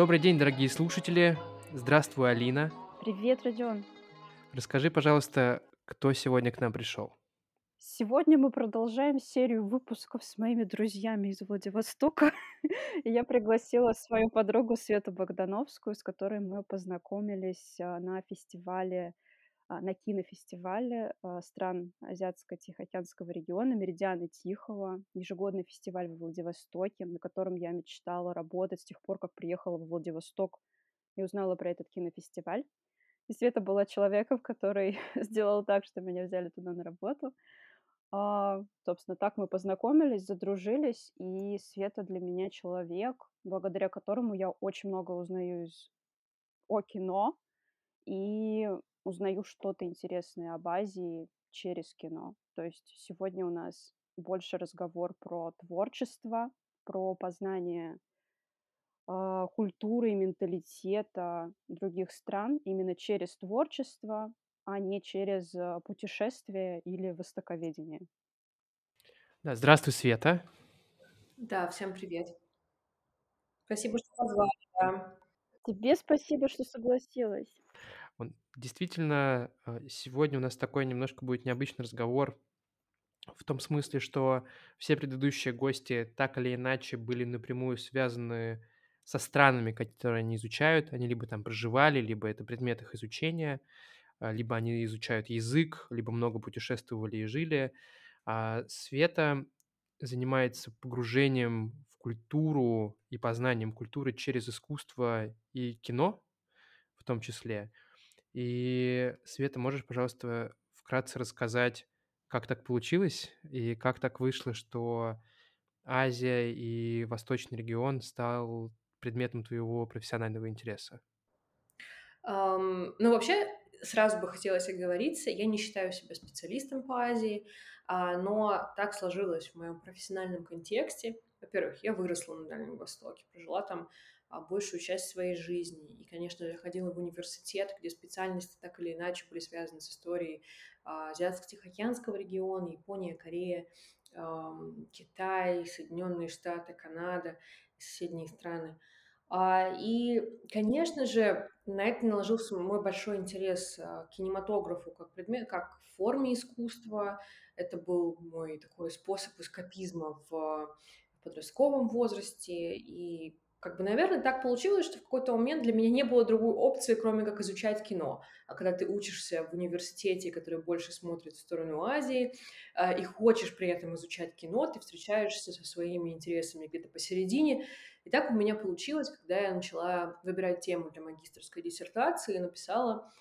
Добрый день, дорогие слушатели. Здравствуй, Алина. Привет, Родион. Расскажи, пожалуйста, кто сегодня к нам пришел? Сегодня мы продолжаем серию выпусков с моими друзьями из Владивостока. И я пригласила свою подругу Свету Богдановскую, с которой мы познакомились а, на фестивале, на кинофестивале а, стран Азиатско-Тихоокеанского региона «Меридианы Тихого», ежегодный фестиваль в Владивостоке, на котором я мечтала работать с тех пор, как приехала в Владивосток и узнала про этот кинофестиваль. И Света была человеком, который сделал так, что меня взяли туда на работу. А, собственно, так мы познакомились, задружились, и Света для меня человек, благодаря которому я очень много узнаю из о кино и узнаю что-то интересное об Азии через кино. То есть сегодня у нас больше разговор про творчество, про познание а, культуры и менталитета других стран именно через творчество, а не через а, путешествие или востоковедение. Да, здравствуй, Света. Да, всем привет. Спасибо, что позвали, да. Тебе спасибо, что согласилась. Действительно, э, сегодня у нас такой немножко будет необычный разговор в том смысле, что все предыдущие гости так или иначе были напрямую связаны со странами, которые они изучают. Они либо там проживали, либо это предмет их изучения, а, либо они изучают язык, либо много путешествовали и жили. А Света занимается погружением в культуру и познанием культуры через искусство и кино в том числе. И, Света, можешь, пожалуйста, вкратце рассказать, как так получилось и как так вышло, что Азия и Восточный регион стал предметом твоего профессионального интереса? Ам, ну, вообще, сразу бы хотелось оговориться, я не считаю себя специалистом по Азии, а, но так сложилось в моем профессиональном контексте. Во-первых, я выросла на Дальнем Востоке, прожила там большую часть своей жизни. И, конечно же, ходила в университет, где специальности так или иначе были связаны с историей а, Азиатско-Тихоокеанского региона, Япония, Корея, Китай, Соединенные Штаты, Канада соседние страны. А, И, конечно же, на это наложился мой большой интерес а, к кинематографу как предмет, как форме искусства. Это был мой такой способ эскапизма в подростковом возрасте. И как бы, наверное, так получилось, что в какой-то момент для меня не было другой опции, кроме как изучать кино. А когда ты учишься в университете, который больше смотрит в сторону Азии, а, и хочешь при этом изучать кино, ты встречаешься со своими интересами где-то посередине, и так у меня получилось, когда я начала выбирать тему для магистрской диссертации, написала,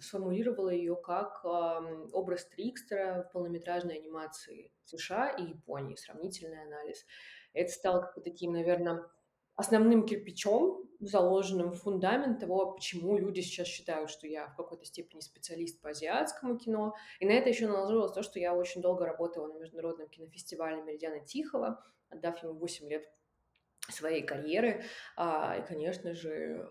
сформулировала ее как образ Трикстера в полнометражной анимации США и Японии, сравнительный анализ. Это стало как бы таким, наверное, основным кирпичом, заложенным в фундамент того, почему люди сейчас считают, что я в какой-то степени специалист по азиатскому кино. И на это еще наложилось то, что я очень долго работала на международном кинофестивале «Меридиана Тихого», отдав ему 8 лет своей карьеры. А, и, конечно же,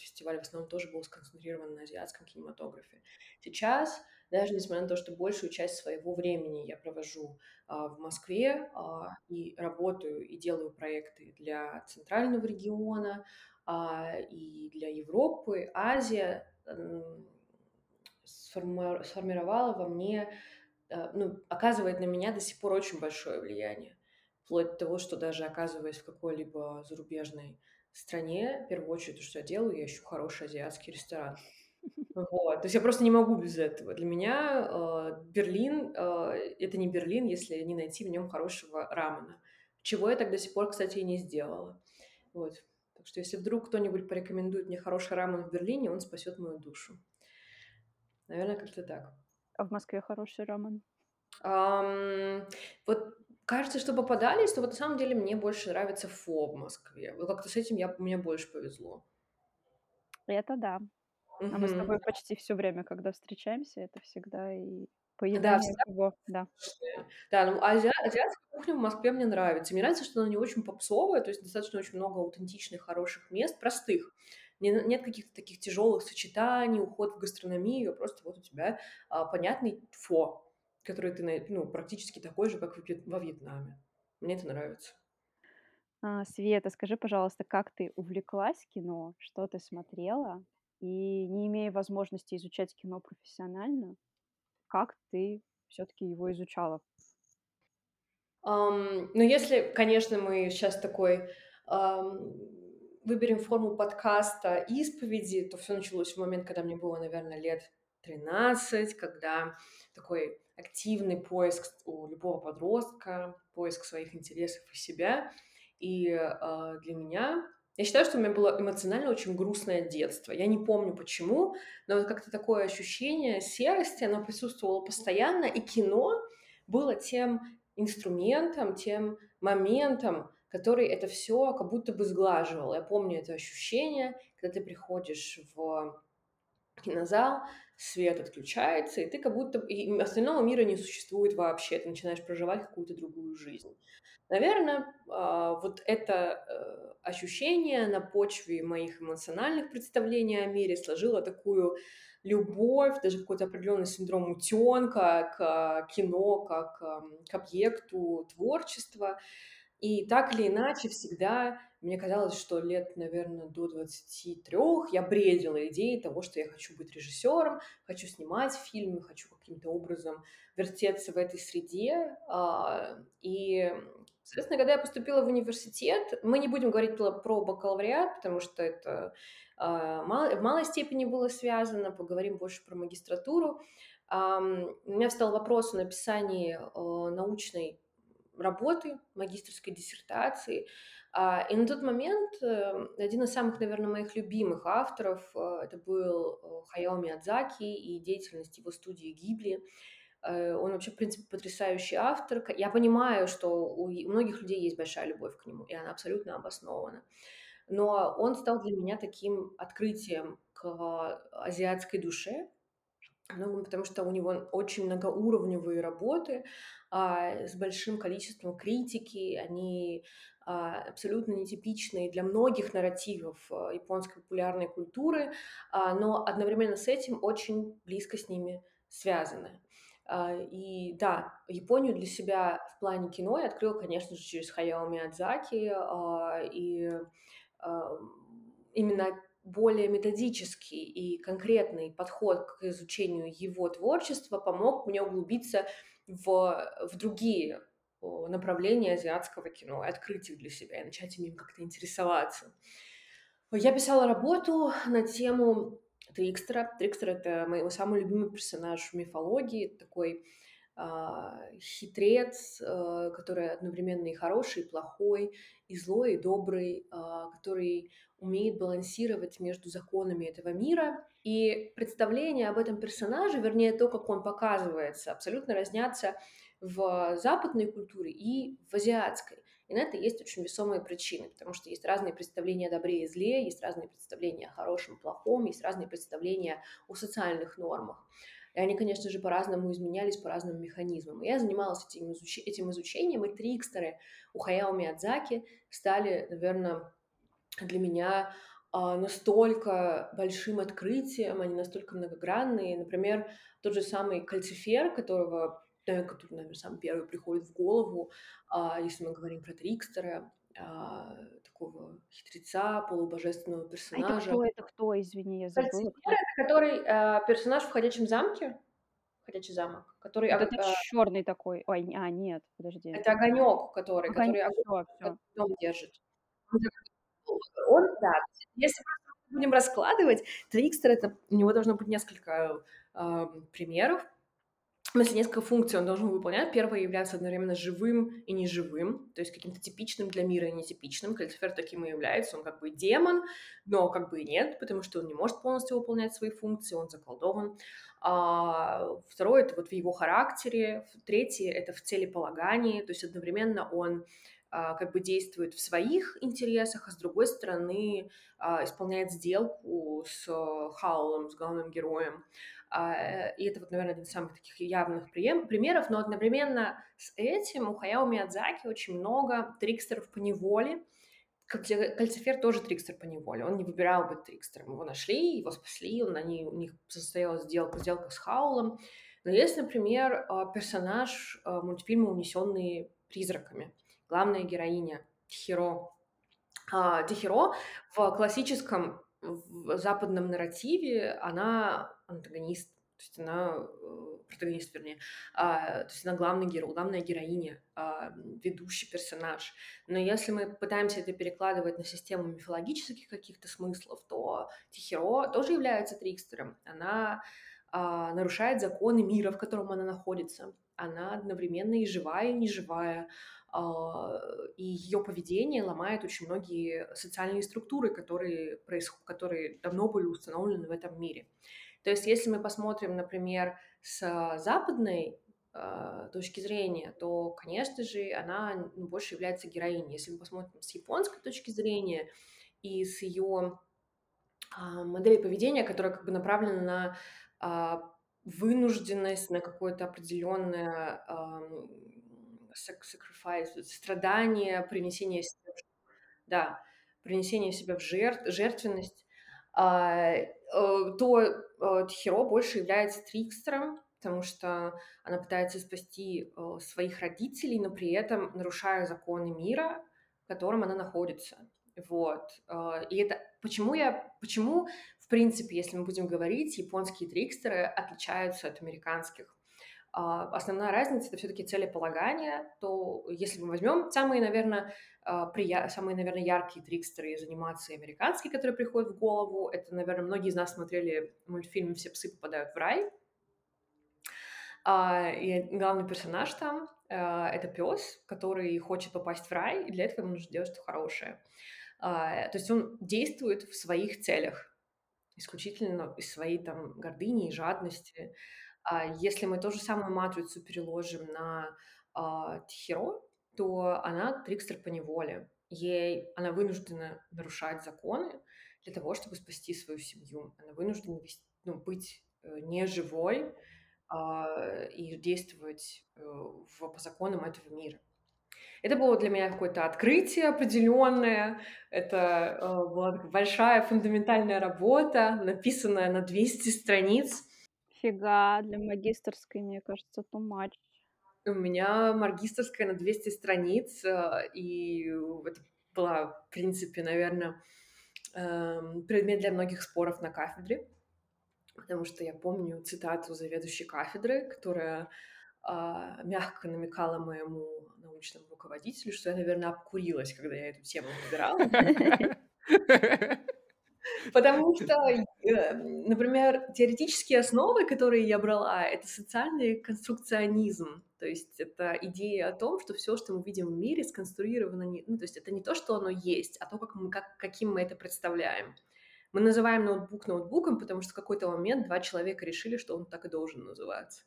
фестиваль в основном тоже был сконцентрирован на азиатском кинематографе. Сейчас, даже несмотря на то, что большую часть своего времени я провожу а, в Москве а, и работаю и делаю проекты для центрального региона и для Европы, Азия сформировала во мне, ну, оказывает на меня до сих пор очень большое влияние вплоть до того, что даже оказываясь в какой-либо зарубежной стране, в первую очередь, то, что я делаю, я ищу хороший азиатский ресторан. Вот. То есть я просто не могу без этого. Для меня э, Берлин э, это не Берлин, если не найти в нем хорошего рамена. Чего я так до сих пор, кстати, и не сделала. Вот. Так что если вдруг кто-нибудь порекомендует мне хороший рамен в Берлине, он спасет мою душу. Наверное, как-то так. А в Москве хороший рамен? Um, вот кажется, что попадались, то вот на самом деле мне больше нравится фо в Москве. Вот как-то с этим я, мне больше повезло. Это да. А мы с тобой почти все время, когда встречаемся, это всегда и Да, поедание всегда всего, да. Да, ну азиа азиатская кухня в Москве мне нравится. Мне нравится, что она не очень попсовая, то есть достаточно очень много аутентичных, хороших мест, простых. Не нет каких-то таких тяжелых сочетаний, уход в гастрономию, а просто вот у тебя, а, понятный фо который ты, ну, практически такой же, как во Вьетнаме. Мне это нравится. А, Света, скажи, пожалуйста, как ты увлеклась кино? Что ты смотрела? И не имея возможности изучать кино профессионально, как ты все-таки его изучала? Ам, ну, если, конечно, мы сейчас такой, ам, выберем форму подкаста исповеди, то все началось в момент, когда мне было, наверное, лет 13, когда такой активный поиск у любого подростка, поиск своих интересов и себя. И, а, для меня я считаю, что у меня было эмоционально очень грустное детство. Я не помню почему, но вот как-то такое ощущение серости, оно присутствовало постоянно, и кино было тем инструментом, тем моментом, который это все как будто бы сглаживал. Я помню это ощущение, когда ты приходишь в кинозал, свет отключается, и ты как будто... И остального мира не существует вообще. Ты начинаешь проживать какую-то другую жизнь. Наверное, а, вот это э, ощущение на почве моих эмоциональных представлений о мире сложило такую любовь, даже какой-то определенный синдром утенка к кино, как к объекту творчества. И так или иначе всегда мне казалось, что лет, наверное, до 23 я бредила идеей того, что я хочу быть режиссером, хочу снимать фильмы, хочу каким-то образом вертеться в этой среде. А, и, соответственно, когда я поступила в университет, мы не будем говорить про бакалавриат, потому что это а, в малой степени было связано, поговорим больше про магистратуру. У меня встал вопрос о написании научной работы, магистрской диссертации. А, и на тот момент э, один из самых, наверное, моих любимых авторов э, это был Хаяо Миядзаки и деятельность его студии Гибли. Он вообще, в принципе, потрясающий автор. Я понимаю, что у многих людей есть большая любовь к нему, и она абсолютно обоснована но он стал для меня таким открытием к азиатской душе, ну, потому что у него очень многоуровневые работы а, с большим количеством критики, они а, абсолютно нетипичные для многих нарративов а, японской популярной культуры, а, но одновременно с этим очень близко с ними связаны. А, и да, Японию для себя в плане кино я открыла, конечно же, через Хаяо Миядзаки, а, и именно более методический и конкретный подход к изучению его творчества помог мне углубиться в, в другие направления азиатского кино, открыть их для себя и начать им как-то интересоваться. Я писала работу на тему Трикстера. Трикстер — это мой самый любимый персонаж в мифологии, такой а, хитрец, а, который одновременно и хороший, и плохой, и злой, и добрый, а, который умеет балансировать между законами этого мира. И представление об этом персонаже, вернее, то, как он показывается, абсолютно разнятся в западной культуре и в азиатской. И на это есть очень весомые причины, потому что есть разные представления о добре и зле, есть разные представления о хорошем и плохом, есть разные представления о социальных нормах. И они, конечно же, по-разному изменялись, по разным механизмам. И я занималась этим, изуч... этим изучением, и трикстеры у Хаяо Миядзаки стали, наверное, для меня а, настолько большим открытием, они настолько многогранные. Например, тот же самый кальцифер, которого, который, наверное, сам первый приходит в голову, а, если мы говорим про Трикстера, а, такого хитреца, полубожественного персонажа. А это кто, это кто, извини, я забыла. Кальцифер — это который э, персонаж в «Ходячем замке», «Ходячий замок», который... Вот это черный такой, ой, а, нет, подожди. Это огонек, который, который огонь, всё, дом держит. Он, да, если будем раскладывать, Трикстер — это, у него должно быть несколько э, примеров, смысле, несколько функций он должен выполнять. Первое — являться одновременно живым и неживым, то есть каким-то типичным для мира и нетипичным. Кальцифер таким и является. Он как бы демон, но как бы и нет, потому что он не может полностью выполнять свои функции, он заколдован. А, второе — это вот в его характере. Третье — это в целеполагании, то есть одновременно он как бы действует в своих интересах, а с другой стороны а, исполняет сделку с Хаулом, с главным героем. А, и это вот, наверное, один из самых таких явных примеров, но одновременно с этим у Хаяо Миядзаки очень много трикстеров по неволе, Кальцифер тоже трикстер по неволе. Он не выбирал быть трикстером. Его нашли, его спасли, он, они, у них состоялась сделка, сделка с Хаулом. Но есть, например, а, персонаж а, мультфильма «Унесенные призраками». Главная героиня Тихиро. А, Тихиро в классическом в западном нарративе она антагонист, то есть она э, протагонист, вернее, а, то есть она главный герой, главная героиня, а, ведущий персонаж. Но если мы пытаемся это перекладывать на систему мифологических каких-то смыслов, то Тихиро тоже является трикстером. Она нарушает законы мира, в котором она находится. Она одновременно и живая, и неживая. А, и ее поведение ломает очень многие социальные структуры, которые, происход... которые давно были установлены в этом мире. То есть, если мы посмотрим, например, с западной э, точки зрения, то, конечно же, она ну, больше является героиней. Если мы посмотрим с японской точки зрения и с ее э, модели поведения, которая как бы направлена на вынужденность, на какое-то определенное sacrifice, страдание, принесение себя, да, принесение себя в жертв, жертвенность, а, э, то э, Тхиро больше является трикстером, потому что она пытается спасти э, своих родителей, но при этом нарушая законы мира, в котором она находится. Вот. И это почему я, почему, в принципе, если мы будем говорить, японские трикстеры отличаются от американских. А, основная разница это все-таки целеполагание, то если мы возьмем самые, наверное, а, прия... самые, наверное, яркие трикстеры из анимации американские, которые приходят в голову, это, наверное, многие из нас смотрели мультфильм «Все псы попадают в рай», а, и главный персонаж там это пес, который хочет попасть в рай, и для этого ему нужно делать что-то хорошее. То есть он действует в своих целях, исключительно из своей там гордыни и жадности. А если мы ту же самую матрицу переложим на а, то она трикстер по неволе. Ей она вынуждена нарушать законы для того, чтобы спасти свою семью. Она вынуждена ну, быть э, неживой э, и действовать э, в, по законам этого мира. Это было для меня какое-то открытие определенное. Это э, была большая фундаментальная работа, написанная на 200 страниц. Фига, для магистерской, мне кажется, too much. У меня магистерская на 200 страниц, э, и это была, в принципе, наверное, эм, предмет для многих споров на кафедре, потому что я помню цитату заведующей кафедры, которая а, мягко намекала моему научному руководителю, что я, наверное, обкурилась, когда я эту тему выбирала. Потому что, э, например, теоретические основы, которые я брала, это социальный конструкционизм. То есть это идея о том, что все, что мы видим в мире, сконструировано не... Ну, то есть это не то, что оно есть, а то, как мы, как, каким мы это представляем. Мы называем ноутбук ноутбуком, потому что в какой-то момент два человека решили, что он так и должен называться.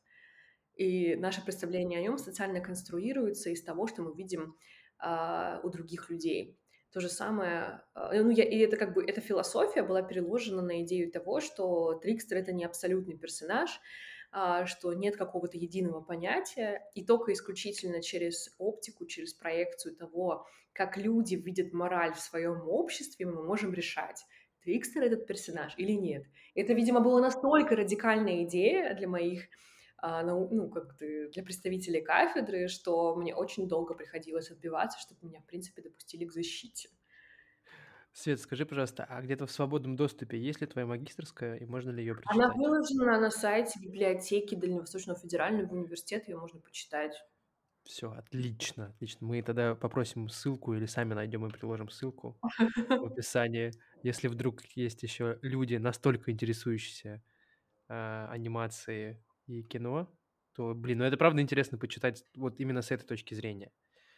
И наше представление о нем социально конструируется из того, что мы видим э, у других людей. То же самое, а, ну, я, и это как бы, эта философия была переложена на идею того, что Трикстер — это не абсолютный персонаж, а, что нет какого-то единого понятия, и только исключительно через оптику, через проекцию того, как люди видят мораль в своем обществе, мы можем решать, Трикстер этот персонаж или нет. Это, видимо, была настолько радикальная идея для моих ну, как ты, для представителей кафедры, что мне очень долго приходилось отбиваться, чтобы меня, в принципе, допустили к защите. Свет, скажи, пожалуйста, а где-то в свободном доступе есть ли твоя магистрская, и можно ли ее прочитать? Она выложена на сайте библиотеки Дальневосточного федерального университета, ее можно почитать. Все, отлично, отлично. Мы тогда попросим ссылку или сами найдем и приложим ссылку в описании. Если вдруг есть еще люди, настолько интересующиеся э, анимацией и кино, то, блин, ну это правда интересно почитать вот именно с этой точки зрения.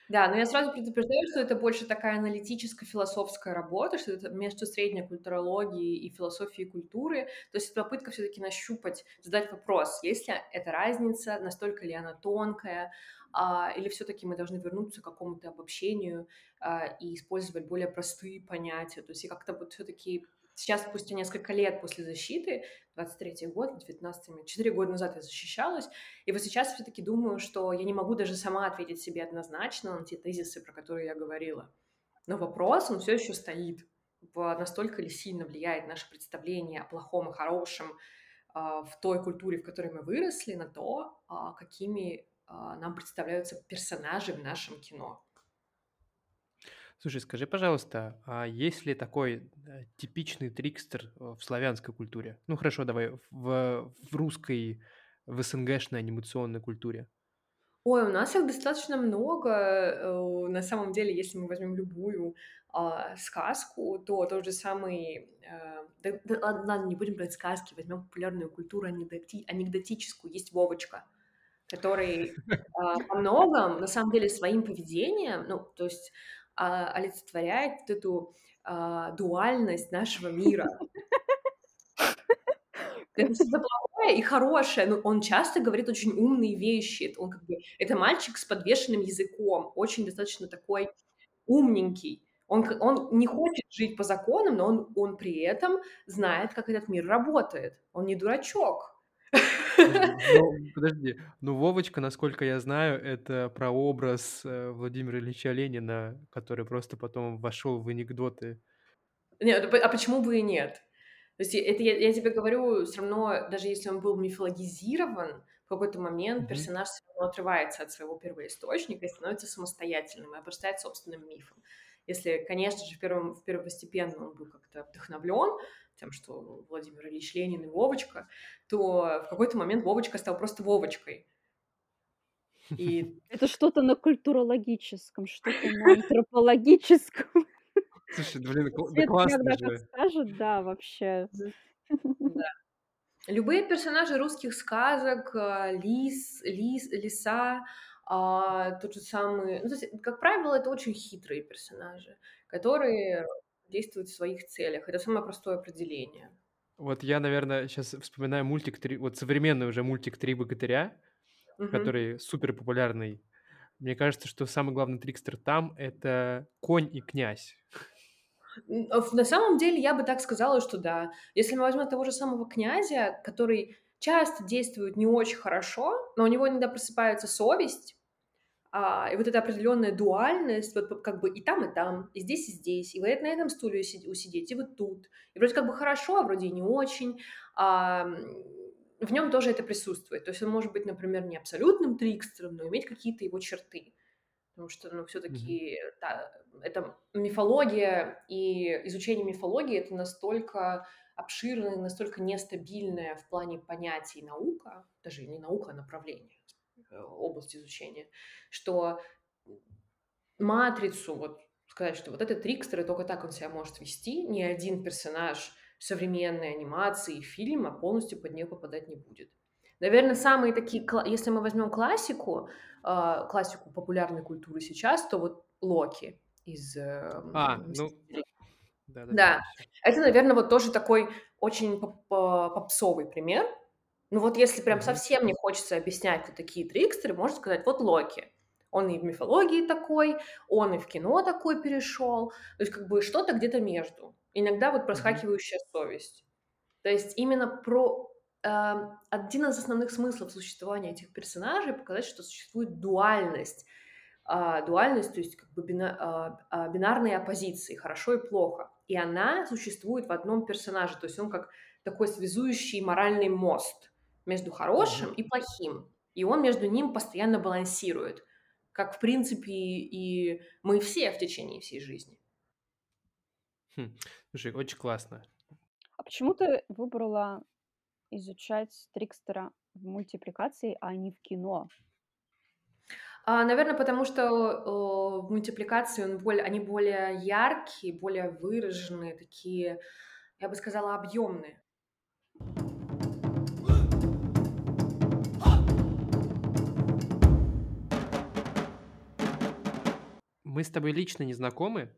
Да, но я сразу предупреждаю, что это больше такая аналитическо-философская работа, что это между средней культурологией и философией культуры. То есть это попытка все-таки нащупать, задать вопрос, есть ли эта разница, настолько ли она тонкая, а, или все-таки мы должны вернуться к какому-то обобщению а, и использовать более простые понятия. То есть и как-то вот все-таки Сейчас, спустя несколько лет после защиты, 23 год, 19 4 года назад я защищалась, и вот сейчас все-таки думаю, что я не могу даже сама ответить себе однозначно на те тезисы, про которые я говорила. Но вопрос, он все еще стоит. Настолько ли сильно влияет наше представление о плохом и хорошем а, в той культуре, в которой мы выросли, на то, а, какими а, нам представляются персонажи в нашем кино. Слушай, скажи, пожалуйста, а есть ли такой, э, типичный трикстер, э, в славянской культуре? Ну, хорошо, давай в в русской, в СНГшной анимационной культуре. Ой, у нас их достаточно много. Э, на самом деле, если мы возьмем любую, а, сказку, то тот же самый, э, да да ладно не будем брать сказки, возьмем популярную культуру анекдоти анекдотическую. Есть Вовочка, который, а, во многом, на самом деле, своим поведением, ну, то есть, а, олицетворяет вот эту, а, дуальность нашего мира. Это что-то плохое и хорошее, но он часто говорит очень умные вещи. Он как бы это мальчик с подвешенным языком, очень достаточно такой умненький. Он он не хочет жить по законам, но он он при этом знает, как этот мир работает. Он не дурачок. Подожди, ну подожди, ну Вовочка, насколько я знаю, это прообраз, э, Владимира Ильича Ленина, который просто потом вошел в анекдоты. Нет, а почему бы и нет? То есть это я я тебе говорю, всё равно, даже если он был мифологизирован, в какой-то момент Мгм. персонаж всё равно отрывается от своего первоисточника и становится самостоятельным, и обрастает собственным мифом. Если, конечно же, в первом в первостепенно он был как-то вдохновлен тем, что Владимир Ильич Ленин и Вовочка, то в какой-то момент Вовочка стал просто Вовочкой. И Это что-то на культурологическом, что-то на антропологическом. Слушай, блин, да классно иногда же. подскажет, да, вообще. Да. Любые персонажи русских сказок, а, лис лис лиса, а, тот же самый ну, то есть, как правило, это очень хитрые персонажи, которые действуют в своих целях. Это самое простое определение. Вот я, наверно, щас вспоминаю мультик "Три" вот современный уже мультик "Три богатыря", Мгм. который супер популярный. Мне кажется, что самый главный трикстер там- это конь и князь. А, на самом деле я бы так сказала, что да. Если мы возьмем того же самого князя, который часто действует не очень хорошо, но у него иногда просыпается совесть, а, и вот эта определенная дуальность, вот как бы и там, и там, и здесь, и здесь, и вот на этом стуле уси усидеть, и вот тут. И вроде как бы хорошо, а вроде и не очень. Ам, в нем тоже это присутствует. То есть он может быть, например, не абсолютным трикстером, но иметь какие-то его черты. Потому что, ну, Мгм. всё-таки, да, это мифология, и изучение мифологии- это настолько обширная, настолько нестабильная в плане понятий наука, даже не наука, а направление, область изучения, что матрицу, вот сказать, что вот этот трикстер, и тока так он себя может вести, ни один персонаж современной анимации и фильма полностью под неё попадать не будет. Наверно, самые такие если мы возьмем классику, а, классику популярной культуры сейчас, то вот Локи из, А, эм, ну да-да-да, Да, всё. это, наверно, вот тоже такой очень поп а, попсовый пример. Но вот если прям Мгм. совсем не хочется объяснять, кто такие трикстеры, можно сказать: "Вот Локи". Он и в мифологии такой, он и в кино такой перешёл. То есть как бы что-то где-то между. Иногда вот Мгм. проскакивающая совесть. То есть именно про ам, один из основных смыслов существования этих персонажей- показать, что существует дуальность. А, дуальность, то есть как бы бина а, а, бинарные оппозиции: хорошо и плохо. И она существует в одном персонаже. То есть он как такой связующий моральный мост между хорошим и плохим. И он между ним постоянно балансирует, как, в принципе, и мы все в течение всей жизни. Хм, слушай, очень классно. А почему ты выбрала изучать трикстера в мультипликации, а не в кино? А, наверно, потому что, э, в мультипликации он более они более яркие, более выраженные, такие, я бы сказала, объёмные. Мы с тобой лично не знакомы,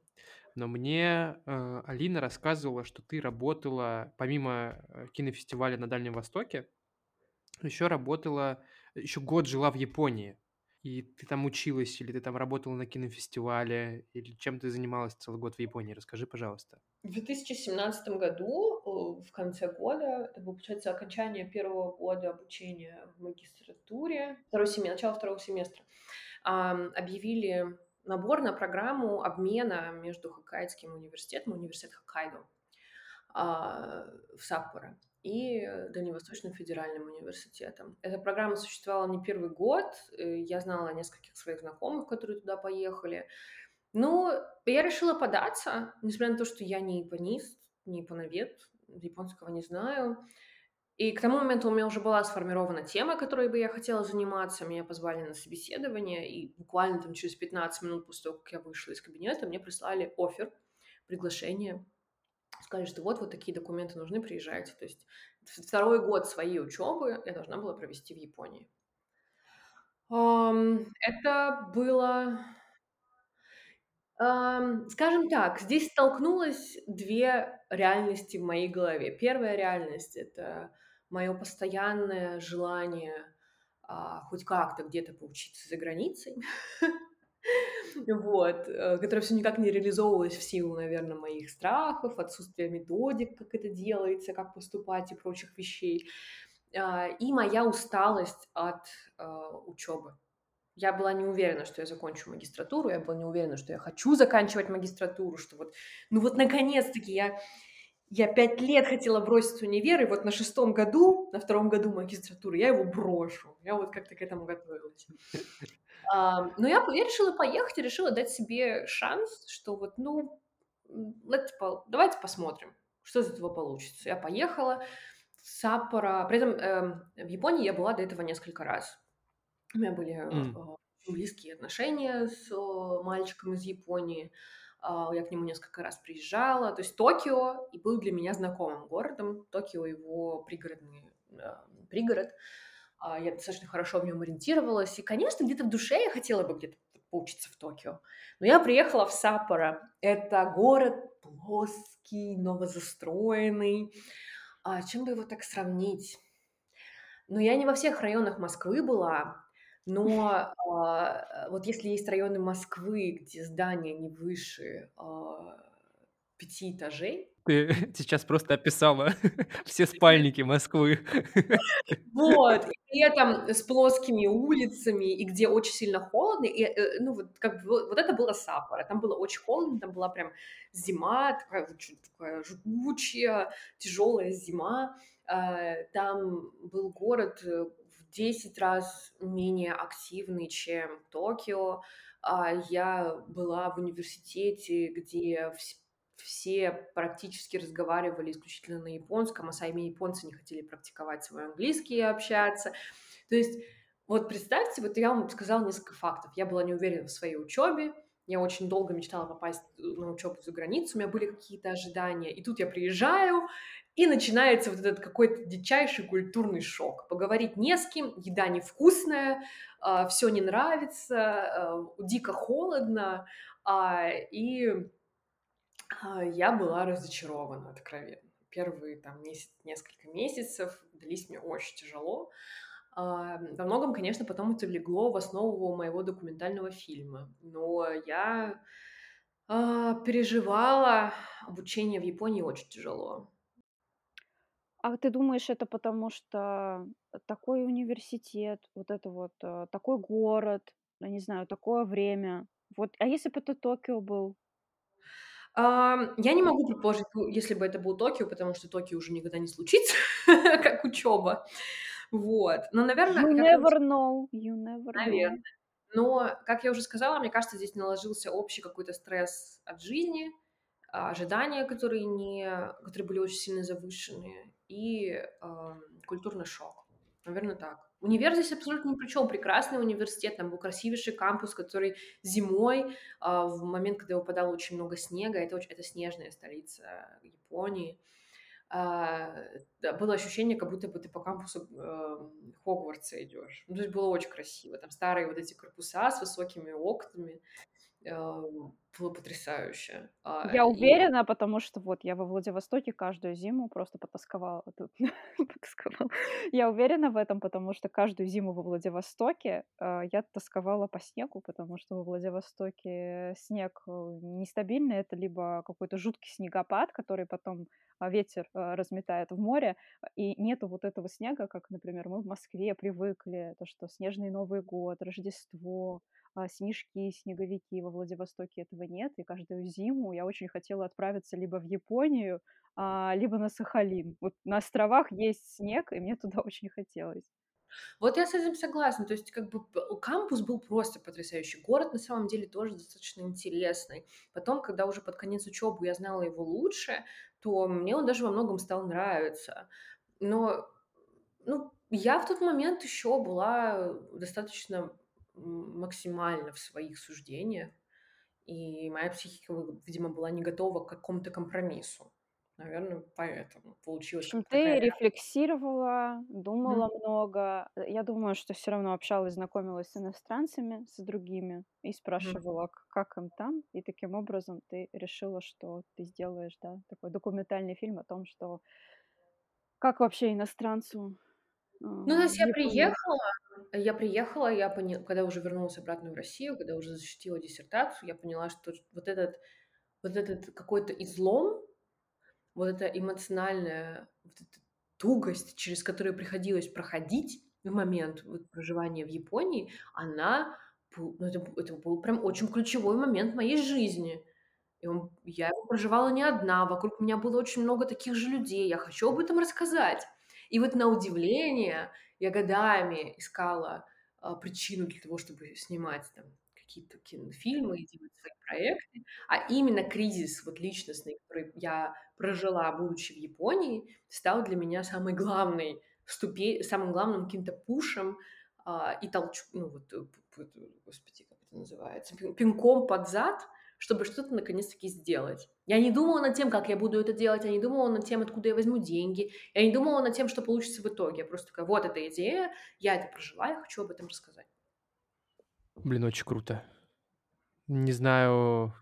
но мне, э, Алина рассказывала, что ты работала, помимо, э, кинофестиваля на Дальнем Востоке, ещё работала, ещё год жила в Японии. И ты там училась, или ты там работала на кинофестивале, или чем ты занималась целый год в Японии? Расскажи, пожалуйста. В 2017 году, э, в конце года, это было, получается, окончание 1 года обучения в магистратуре, 2 семе начало 2 семестра, объявили набор на программу обмена между Хоккайдским университетом, университет Хоккайдо, а, в Саппоро и Дальневосточным федеральным университетом. Эта программа существовала не 1 год. Э, я знала нескольких своих знакомых, которые туда поехали. Ну, я решила податься, несмотря на то, что я не японист, не японовед, японского не знаю. И к тому моменту у меня уже была сформирована тема, которой бы я хотела заниматься. Меня позвали на собеседование, и буквально там через 15 минут после того, как я вышла из кабинета, мне прислали офер, приглашение. Сказали, что вот, вот такие документы нужны, приезжайте. То есть второй год своей учебы я должна была провести в Японии. Ам, это было скажем так, здесь столкнулось 2 реальности в моей голове. Первая реальность- это мое постоянное желание, а, хоть как-то где-то поучиться за границей. Вот, э, которое всё никак не реализовывалось в силу, наверно, моих страхов, отсутствия методик, как это делается, как поступать и прочих вещей, а, и моя усталость от, а, учебы. Я была не уверена, что я закончу магистратуру, я была не уверена, что я хочу заканчивать магистратуру, что вот, ну вот наконец-таки я я 5 лет хотела бросить универ, и вот на шестом году, на втором году магистратуры я его брошу. Я вот как-то к этому готовилась. Но я я решила поехать и решила дать себе шанс, что вот, ну, let's по давайте посмотрим, что из этого получится. Я поехала в Саппоро. При этом, эм, в Японии я была до этого несколько раз. У меня были, э, М. очень близкие отношения с, э, мальчиком из Японии. А, я к нему несколько раз приезжала. То есть Токио и был для меня знакомым городом. Токио- его пригородный, а, пригород. А, я достаточно хорошо в нём ориентировалась. И, конечно, где-то в душе я хотела бы где-то поучиться в Токио. Но я приехала в Саппоро. Это город плоский, новозастроенный. А, чем бы его так сравнить? Ну, я не во всех районах Москвы была, но, а, вот если есть районы Москвы, где здания не выше, а, 5 этажей Ты сейчас просто описала все спальники Москвы. Вот, и при этом с плоскими улицами, и где очень сильно холодно. И, э, ну, вот как бы вот это было Саппоро. Там было очень холодно, там была прям зима, такая такая жгучая, тяжелая зима. А, там был город, э, 10 раз менее активный, чем Токио. А, я была в университете, где вс все практически разговаривали исключительно на японском, а сами японцы не хотели практиковать свой английский и общаться. То есть вот представьте, вот я вам сказала несколько фактов. Я была не уверена в своей учебе, я очень долго мечтала попасть, э, на учебу за границу, у меня были какие-то ожидания, и тут я приезжаю, и начинается вот этот какой-то дичайший культурный шок. Поговорить не с кем, еда невкусная, а, всё не нравится, а, дико холодно, а, и я была разочарована откровенно. Первые там месяц несколько месяцев дались мне очень тяжело. Во многом, конечно, потом это легло в основу моего документального фильма. Но я, переживала. Обучение в Японии очень тяжело. А ты думаешь, это потому что такой университет, вот это вот, э, такой город, я не знаю, такое время? Вот, а если бы это Токио был? Ам, я не могу предположить, ну, если бы это был Токио, потому что Токио уже никогда не случится, как учеба. Вот. Но, наверно, You never know, you never Наверно. know. Но, как я уже сказала, мне кажется, здесь наложился общий какой-то стресс от жизни, а, ожидания, которые не которые были очень сильно завышены, и, ам, культурный шок. Наверно, так. Универ здесь абсолютно ни при чём. Прекрасный университет, там был красивейший кампус, который зимой, а, в момент, когда выпадало очень много снега, это оч это снежная столица Японии, да, было ощущение, как будто бы ты по кампусу, эм, Хогвартса идёшь. Ну, то есть было очень красиво. Там старые вот эти корпуса с высокими окнами. Эм, было потрясающе. А, Я и уверена, потому что вот я во Владивостоке каждую зиму просто потосковала тут. Я уверена в этом, потому что каждую зиму во Владивостоке, а, я тосковала по снегу, потому что во Владивостоке снег, э, нестабильный. Это либо какой-то жуткий снегопад, который потом, а, ветер, разметает в море, и нету вот этого снега, как, например, мы в Москве привыкли, то, что снежный Новый год, Рождество, снежки, снеговики. Во Владивостоке этого нет, и каждую зиму я очень хотела отправиться либо в Японию, а, либо на Сахалин. Вот на островах есть снег, и мне туда очень хотелось. Вот я с этим согласна. То есть как бы кампус был просто потрясающий. Город на самом деле тоже достаточно интересный. Потом, когда уже под конец учебы я знала его лучше, то мне он даже во многом стал нравиться. Но, ну, я в тот момент еще была достаточно максимально в своих суждениях, и моя психика, видимо, была не готова к какому-то компромиссу. Наверное, поэтому В получилась общем, такая ты реакция. рефлексировала, думала много. Э, я думаю, что всё равно общалась, знакомилась с иностранцами, с другими и спрашивала, к как им там. И таким образом ты решила, что ты сделаешь, да, такой документальный фильм о том, что как вообще иностранцу, Ну, то есть я приехала я приехала, я поня когда уже вернулась обратно в Россию, когда уже защитила диссертацию, я поняла, что вот этот вот этот какой-то излом, вот эта эмоциональная вот эта тугость, через которую приходилось проходить в момент вот проживания в Японии, она ну, это это был прям очень ключевой момент моей жизни. И он я его проживала не одна, вокруг меня было очень много таких же людей. Я хочу об этом рассказать. И вот на удивление я годами искала, а, причину для того, чтобы снимать там какие-то кинофильмы и делать свои проекты. А именно кризис вот личностный, который я прожила, будучи в Японии, стал для меня самой главной ступе самым главным каким-то пушем, а, и толч ну, вот, п господи, как это называется, пин пинком под зад, чтобы что-то наконец-таки сделать. Я не думала над тем, как я буду это делать, я не думала над тем, откуда я возьму деньги, я не думала над тем, что получится в итоге. Я просто такая: "Вот эта идея, я это прожила, я хочу об этом рассказать". Блин, очень круто. Не знаю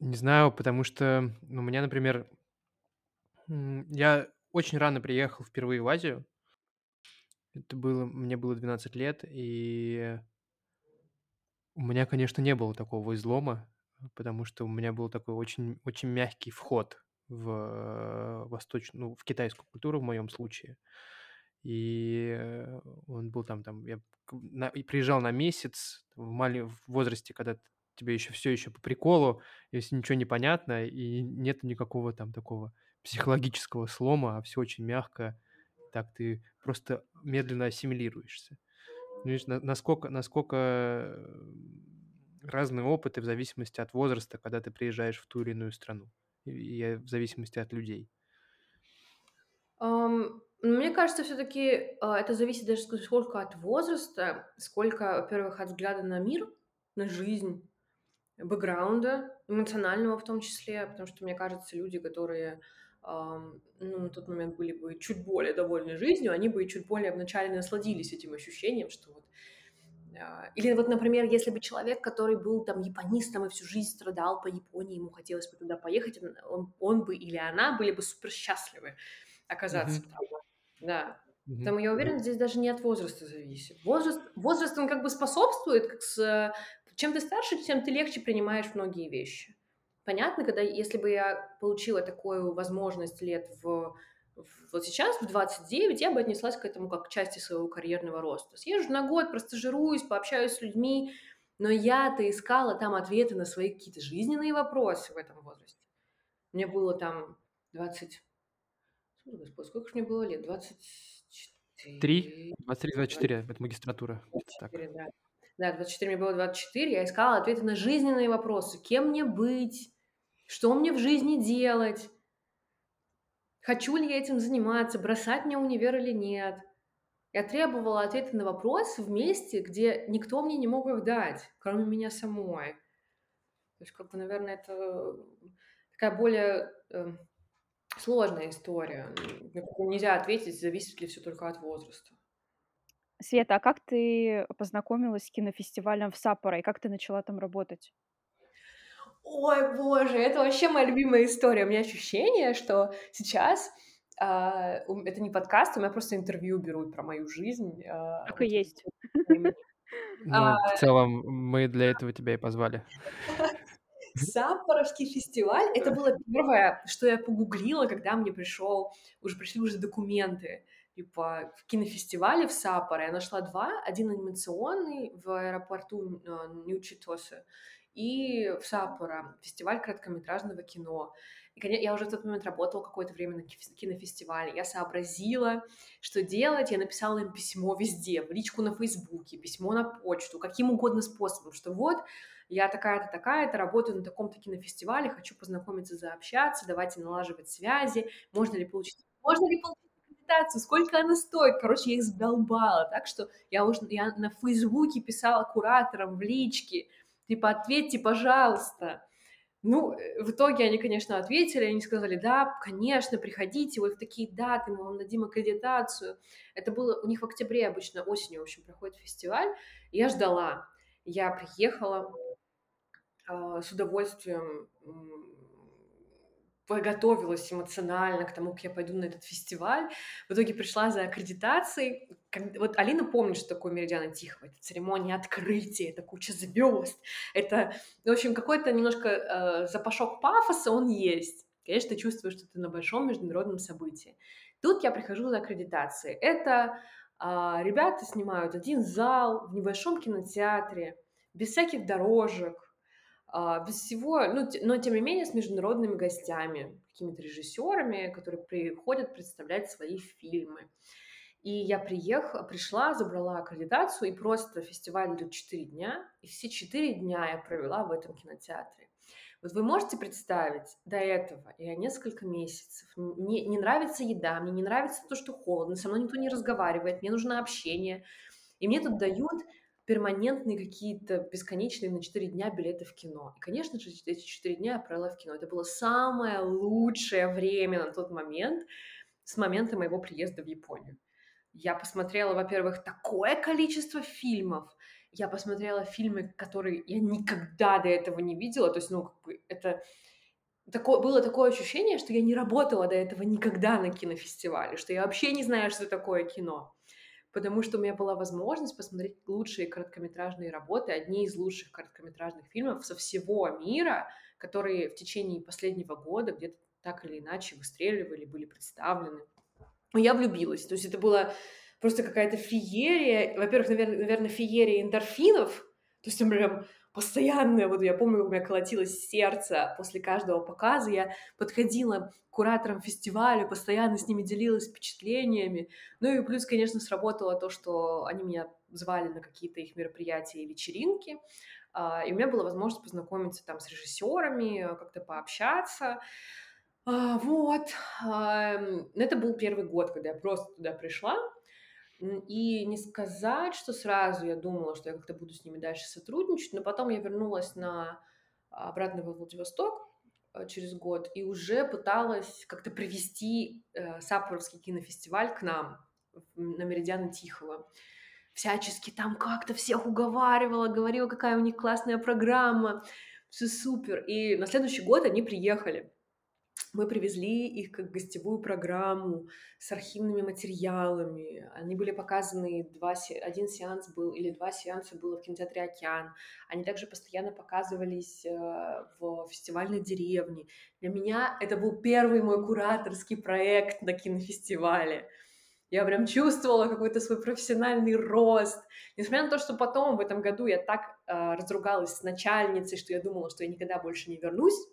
не знаю, потому что, ну, у меня, например я очень рано приехал впервые в Азию. Это было мне было 12 лет, и у меня, конечно, не было такого излома, потому что у меня был такой очень очень мягкий вход в восточ ну, в китайскую культуру в моем случае. И, он был там там я на приезжал на месяц в мале в возрасте, когда тебе еще всё еще по приколу, если ничего не понятно и нет никакого там такого психологического слома, а всё очень мягко. Так ты просто медленно ассимилируешься. Видишь, на насколько насколько, м, разные опыты в зависимости от возраста, когда ты приезжаешь в ту или иную страну, и и в зависимости от людей. Ам, мне кажется, всё-таки, а, это зависит даже ск сколько от возраста, сколько, во-первых, от взгляда на мир, на жизнь, бэкграунда, эмоционального в том числе. Потому что, мне кажется, люди, которые, ам, ну, на тот момент были бы чуть более довольны жизнью, они бы и чуть более вначале насладились этим ощущением, что вот, а Или вот, например, если бы человек, который был там японистом и всю жизнь страдал по Японии, ему хотелось бы туда поехать, он он бы или она были бы супер счастливы оказаться Мгм. там. Да. Мгм. Поэтому я уверена, здесь даже не от возраста зависит. Возраст возраст, он как бы способствует, как с чем ты старше, тем ты легче принимаешь многие вещи. Понятно, когда если бы я получила такую возможность лет в в вот сейчас, в 29, я бы отнеслась к этому как к части своего карьерного роста. Съезжу на год, простажируюсь, пообщаюсь с людьми, но я-то искала там ответы на свои какие-то жизненные вопросы в этом возрасте. Мне было там 20 Ой, господи, сколько ж мне было лет? двадцать 3, четыре, 23-24- это магистратура, где-то двадцать так. четыре, да. Да, 24, мне было 24, я искала ответы на жизненные вопросы: кем мне быть, что мне в жизни делать хочу ли я этим заниматься, бросать мне универ или нет. Я требовала ответы на вопросы в месте, где никто мне не мог их дать, кроме меня самой. То есть, как бы, наверное, это такая более, э, сложная история, нельзя ответить, зависит ли всё только от возраста. Света, а как ты познакомилась с кинофестивалем в Саппоро и как ты начала там работать? Ой, боже, это вообще моя любимая история. У меня ощущение, что сейчас, а, это не подкаст, у меня просто интервью берут про мою жизнь, а, Так и вот есть. времени. А Ну, в целом, мы для этого тебя и позвали. Саппоровский фестиваль- это было первое, что я погуглила, когда мне пришёл уже пришли уже документы, типа, в кинофестивале в Саппоро. Я нашла 2: один анимационный в аэропорту, а, Нью-Читосе, и в Саппоро, фестиваль короткометражного кино. И я уже в тот момент работала какое-то время на кинофестивале. Я сообразила, что делать. Я написала им письмо везде, в личку на Фейсбуке, письмо на почту, каким угодно способом, что вот я такая-то, такая-то, работаю на таком-то кинофестивале, хочу познакомиться, заобщаться, давайте налаживать связи, можно ли получить, можно ли получить аккредитацию, сколько она стоит. Короче, я их задолбала, так что я уже я на Фейсбуке писала кураторам в личке, типа, ответьте, пожалуйста. Ну, э, в итоге они, конечно, ответили, они сказали, да, конечно, приходите, вы в такие даты, мы вам дадим аккредитацию. Это было у них в октябре обычно, осенью, в общем, проходит фестиваль. Я ждала. Я приехала э, с удовольствием подготовилась эмоционально к тому, как я пойду на этот фестиваль. В итоге пришла за аккредитацией. Вот Алина помнит, что такое Меридиана Тихого. Это церемония открытия, это куча звезд. Это, в общем, какой-то немножко э, запашок пафоса он есть. Конечно, ты чувствуешь, что ты на большом международном событии. Тут я прихожу за аккредитацией. Это э, ребята снимают один зал в небольшом кинотеатре, без всяких дорожек, без всего, ну, но тем не менее с международными гостями, какими-то режиссерами, которые приходят представлять свои фильмы. И я приехала, пришла, забрала аккредитацию, и просто фестиваль идет 4 дня, и все 4 дня я провела в этом кинотеатре. Вот вы можете представить, до этого я несколько месяцев, мне не нравится еда, мне не нравится то, что холодно, со мной никто не разговаривает, мне нужно общение, и мне тут дают перманентные какие-то бесконечные на 4 дня билеты в кино. И, конечно же, эти 4 дня я провела в кино. Это было самое лучшее время на тот момент, с момента моего приезда в Японию. Я посмотрела, во-первых, такое количество фильмов. Я посмотрела фильмы, которые я никогда до этого не видела. То есть, ну, как бы это такое, было такое ощущение, что я не работала до этого никогда на кинофестивале, что я вообще не знаю, что такое кино потому что у меня была возможность посмотреть лучшие короткометражные работы, одни из лучших короткометражных фильмов со всего мира, которые в течение последнего года где-то так или иначе выстреливали, были представлены. Но я влюбилась. То есть это была просто какая-то феерия. Во-первых, наверное, наверное, феерия эндорфинов. То есть там прям постоянное, вот я помню, у меня колотилось сердце после каждого показа, я подходила к кураторам фестиваля, постоянно с ними делилась впечатлениями, ну и плюс, конечно, сработало то, что они меня звали на какие-то их мероприятия и вечеринки, а, и у меня была возможность познакомиться там с режиссерами, как-то пообщаться, а, вот. Это был первый год, когда я просто туда пришла. И не сказать, что сразу я думала, что я как-то буду с ними дальше сотрудничать, но потом я вернулась на обратно во Владивосток э, через год и уже пыталась как-то привести э, Саппоровский кинофестиваль к нам на Меридиана Тихого. Всячески там как-то всех уговаривала, говорила, какая у них классная программа, все супер. И на следующий год они приехали мы привезли их как гостевую программу с архивными материалами. Они были показаны, два, один сеанс был, или два сеанса было в кинотеатре «Океан». Они также постоянно показывались э, в фестивальной деревне. Для меня это был первый мой кураторский проект на кинофестивале. Я прям чувствовала какой-то свой профессиональный рост. Несмотря на то, что потом в этом году я так э, разругалась с начальницей, что я думала, что я никогда больше не вернусь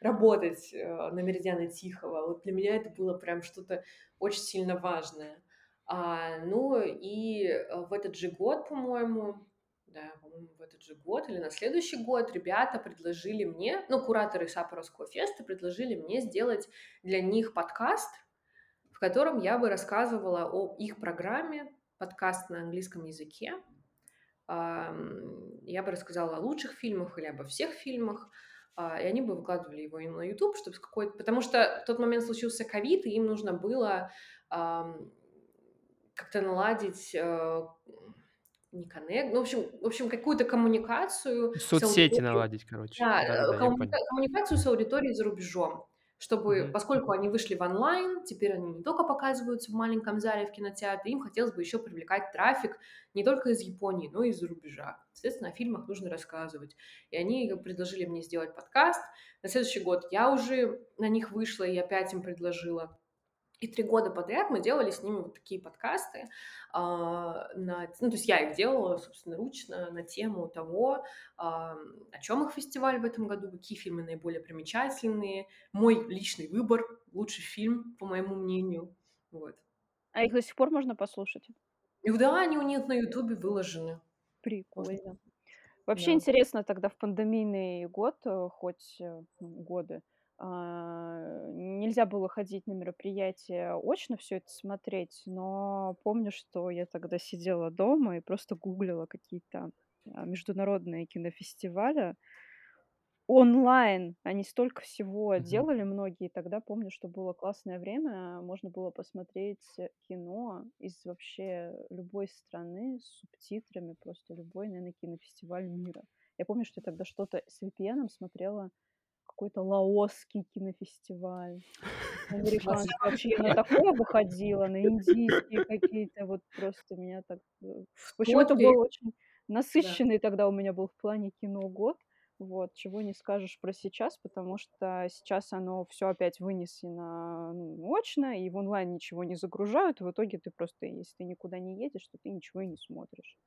работать э, на Меридиана Тихого. Вот для меня это было прям что-то очень сильно важное. А, ну и э, в этот же год, по-моему, да, по-моему, в этот же год или на следующий год ребята предложили мне, ну, кураторы Сапоровского феста предложили мне сделать для них подкаст, в котором я бы рассказывала о их программе, подкаст на английском языке. Я бы рассказала о лучших фильмах или обо всех фильмах, и они бы выкладывали его на YouTube, чтобы какой-то... Потому что в тот момент случился ковид, и им нужно было как-то наладить э, не коннект, ну, в общем, в общем какую-то коммуникацию. Соцсети наладить, короче. Да, да, да коммуника- коммуникацию с аудиторией за рубежом чтобы, mm-hmm. поскольку они вышли в онлайн, теперь они не только показываются в маленьком зале в кинотеатре, им хотелось бы еще привлекать трафик не только из Японии, но и из-за рубежа. Соответственно, о фильмах нужно рассказывать. И они предложили мне сделать подкаст. На следующий год я уже на них вышла и опять им предложила И три года подряд мы делали с ними вот такие подкасты. А, на, ну, то есть я их делала, собственно, ручно на тему того, а, о чем их фестиваль в этом году, какие фильмы наиболее примечательные, мой личный выбор, лучший фильм, по моему мнению. Вот. А их до сих пор можно послушать? И да, они у них на Ютубе выложены. Прикольно. Вообще Да. интересно тогда в пандемийный год, э, хоть э, ну, годы, нельзя было ходить на мероприятия очно все это смотреть, но помню, что я тогда сидела дома и просто гуглила какие-то а, международные кинофестивали. Онлайн они столько всего Мгм. делали многие. Тогда помню, что было классное время. Можно было посмотреть кино из вообще любой страны с субтитрами, просто любой, наверное, кинофестиваль мира. Я помню, что я тогда что-то с VPN смотрела, какой-то лаосский кинофестиваль, американский. Вообще я на такое выходила, на индийские какие-то. Вот просто меня так... э, В В это был очень насыщенный тогда у меня был в плане кино год. Вот, чего не скажешь про сейчас, потому что сейчас оно все опять вынесено ну, и в онлайн ничего не загружают. В итоге ты просто, если ты никуда не едешь, то ты ничего и не смотришь.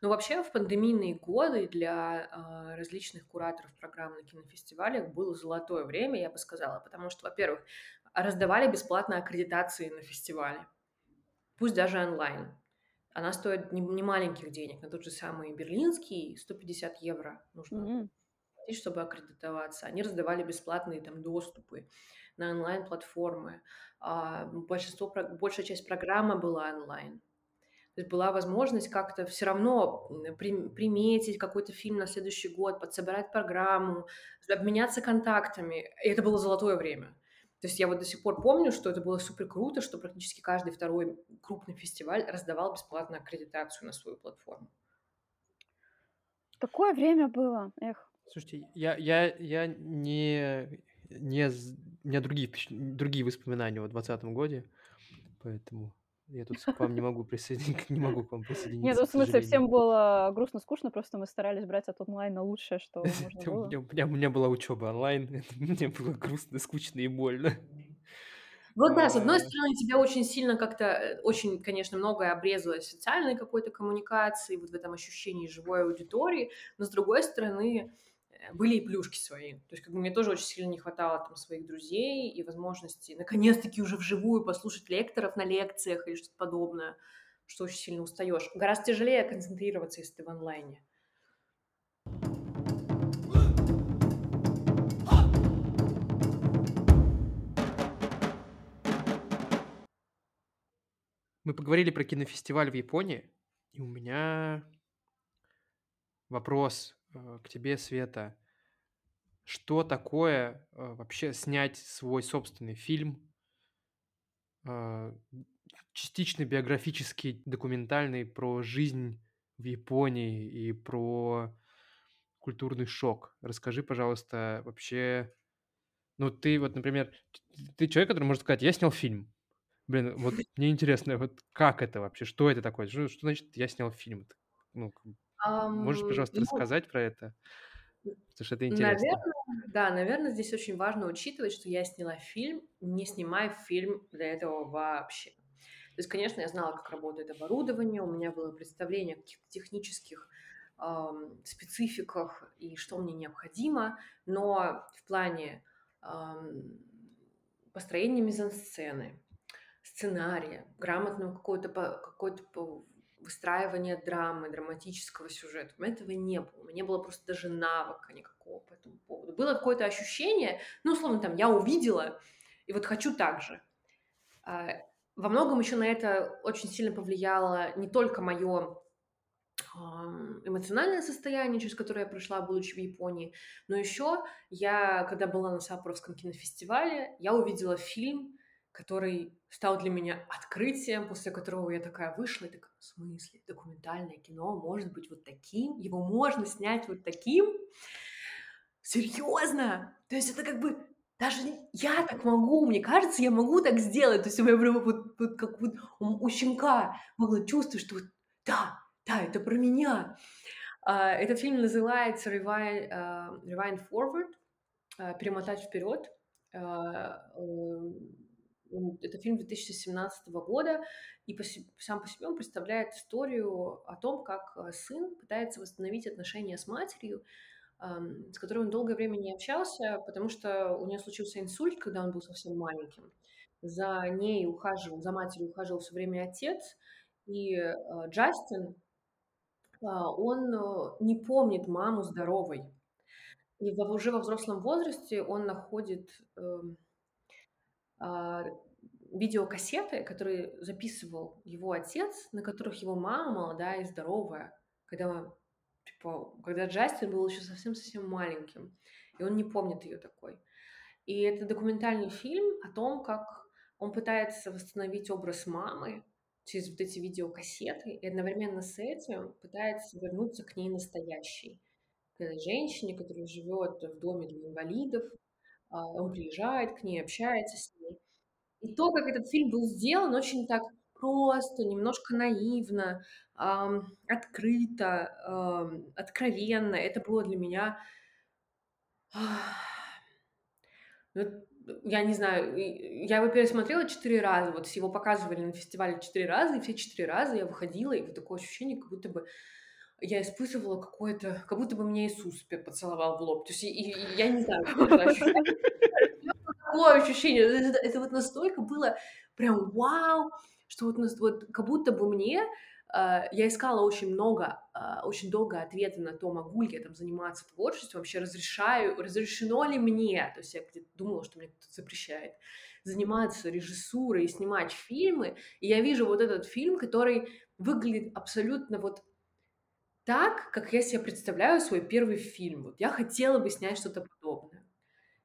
Ну, вообще, в пандемийные годы для а, различных кураторов программ на кинофестивалях было золотое время, я бы сказала, потому что, во-первых, раздавали бесплатно аккредитации на фестивале, пусть даже онлайн. Она стоит не, не маленьких денег, на тот же самый берлинский 150 евро нужно платить, чтобы аккредитоваться. Они раздавали бесплатные там доступы на онлайн-платформы. А, большинство, большая часть программы была онлайн. То есть была возможность как-то все равно приметить какой-то фильм на следующий год, подсобирать программу, обменяться контактами. И это было золотое время. То есть я вот до сих пор помню, что это было супер круто, что практически каждый второй крупный фестиваль раздавал бесплатную аккредитацию на свою платформу. Такое время было, эх. Слушайте, я, я, я не, не, у меня другие, другие воспоминания о двадцатом годе, поэтому я тут к вам не могу присоединиться, не могу к вам Нет, присоединиться, ну, к в смысле, всем было грустно, скучно, просто мы старались брать от онлайна лучшее, что можно У было. меня, у меня- у меня была учеба онлайн, мне было грустно, скучно и больно. Вот да, с одной А, стороны, тебя очень сильно как-то, э, очень, конечно, многое обрезалось в социальной какой-то коммуникации, вот в этом ощущении живой аудитории, но с другой стороны, были и плюшки свои. То есть как бы мне тоже очень сильно не хватало там своих друзей и возможности наконец-таки уже вживую послушать лекторов на лекциях или что-то подобное, что очень сильно устаешь. Гораздо тяжелее концентрироваться, если ты в онлайне. Мы поговорили про кинофестиваль в Японии, и у меня вопрос э, к тебе, Света. Что такое э, вообще снять свой собственный фильм, э, частично биографический, документальный про жизнь в Японии и про культурный шок? Расскажи, пожалуйста, вообще... Ну, ты вот, например, ты человек, который может сказать, я снял фильм. Блин, вот мне интересно, вот как это вообще, что это такое? Что, что значит я снял фильм? Ну, можешь, пожалуйста, ну, рассказать про это? Потому что это интересно. Наверное, да, наверное, здесь очень важно учитывать, что я сняла фильм, не снимая фильм для этого вообще. То есть, конечно, я знала, как работает оборудование, у меня было представление о каких-то технических ам, спецификах и что мне необходимо, но в плане ам, построения мизансцены, сценария, грамотного какого-то какой-то выстраивания драмы, драматического сюжета. У меня этого не было. У меня было просто даже навыка никакого по этому поводу. Было какое-то ощущение, ну, условно, там, я увидела, и вот хочу так же. А, Во многом еще на это очень сильно повлияло не только мое эмоциональное состояние, через которое я прошла, будучи в Японии, но еще я, когда была на Саппоровском кинофестивале, я увидела фильм, который стал для меня открытием, после которого я такая вышла и такая, в смысле, документальное кино может быть вот таким? Его можно снять вот таким? Серьезно? То есть это как бы даже я так могу, мне кажется, я могу так сделать. То есть у меня прямо вот, вот как вот у, щенка было чувство, что вот да, да, это про меня. А, Этот фильм называется Rewind, а, Rewind Forward, а, перемотать вперед. Это фильм 2017 года, и по сам по себе он представляет историю о том, как, э, сын пытается восстановить отношения с матерью, с которой он долгое время не общался, потому что у нее случился инсульт, когда он был совсем маленьким. За ней ухаживал, за матерью ухаживал все время отец, и, э, Джастин, а, он, э, не помнит маму здоровой. И уже во взрослом возрасте он находит, эм, видеокассеты, которые записывал его отец, на которых его мама молодая и здоровая, когда, типа, когда Джастин был еще совсем-совсем маленьким, и он не помнит ее такой. И это документальный фильм о том, как он пытается восстановить образ мамы через вот эти видеокассеты, и одновременно с этим пытается вернуться к ней настоящей. К этой женщине, которая живет в доме для инвалидов, а, он приезжает к ней, общается с ней. И то, как этот фильм был сделан, очень так просто, немножко наивно, ам, открыто, ам, откровенно. Это было для меня... Я не знаю, я его пересмотрела четыре раза, вот его показывали на фестивале четыре раза, и все четыре раза я выходила, и вот такое ощущение, как будто бы я испытывала какое-то, как будто бы меня Иисус поцеловал в лоб. То есть и, и, я не знаю, что это ощущение. Такое ощущение. Это, это вот настолько было прям вау, что вот, вот как будто бы мне а, я искала очень много, а, очень долго ответы на то, могу ли я там заниматься творчеством, вообще разрешаю, разрешено ли мне, то есть я где-то думала, что мне кто-то запрещает, заниматься режиссурой и снимать фильмы, и я вижу вот этот фильм, который выглядит абсолютно вот так, как я себе представляю свой первый фильм. Вот я хотела бы снять что-то подобное.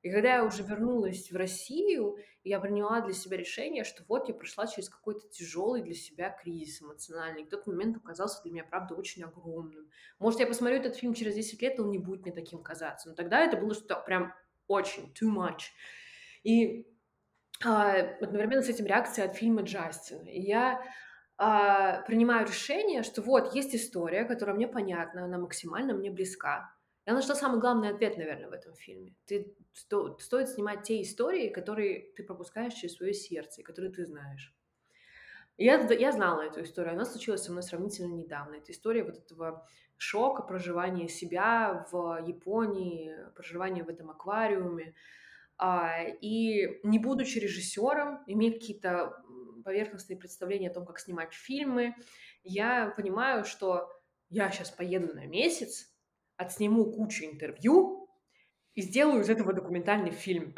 И когда я уже вернулась в Россию, я приняла для себя решение, что вот я прошла через какой-то тяжелый для себя кризис эмоциональный. И тот момент оказался для меня, правда, очень огромным. Может, я посмотрю этот фильм через 10 лет, и он не будет мне таким казаться. Но тогда это было что-то прям очень too much. И а, одновременно с этим реакция от фильма Джастина. И я а, принимаю решение, что вот есть история, которая мне понятна, она максимально мне близка. Я нашла самый главный ответ, наверное, в этом фильме. Ты, сто, стоит снимать те истории, которые ты пропускаешь через свое сердце, которые ты знаешь. Я, я знала эту историю, она случилась со мной сравнительно недавно. Это история вот этого шока, проживания себя в Японии, проживания в этом аквариуме. А, и не будучи режиссером, имея какие-то поверхностные представления о том, как снимать фильмы, я понимаю, что я сейчас поеду на месяц, отсниму кучу интервью и сделаю из этого документальный фильм.